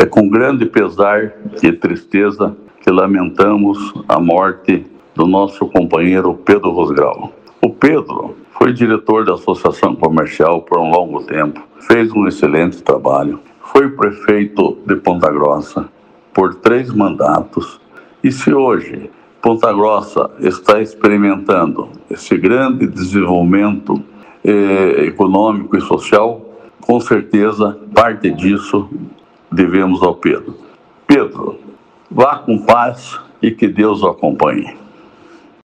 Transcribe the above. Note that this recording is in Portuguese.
É com grande pesar e tristeza que lamentamos a morte do nosso companheiro Pedro Rosgrau. O Pedro foi diretor da Associação Comercial por um longo tempo, fez um excelente trabalho, foi prefeito de Ponta Grossa por três mandatos e se hoje Ponta Grossa está experimentando esse grande desenvolvimento eh, econômico e social, com certeza parte disso devemos ao Pedro. Pedro, vá com paz e que Deus o acompanhe.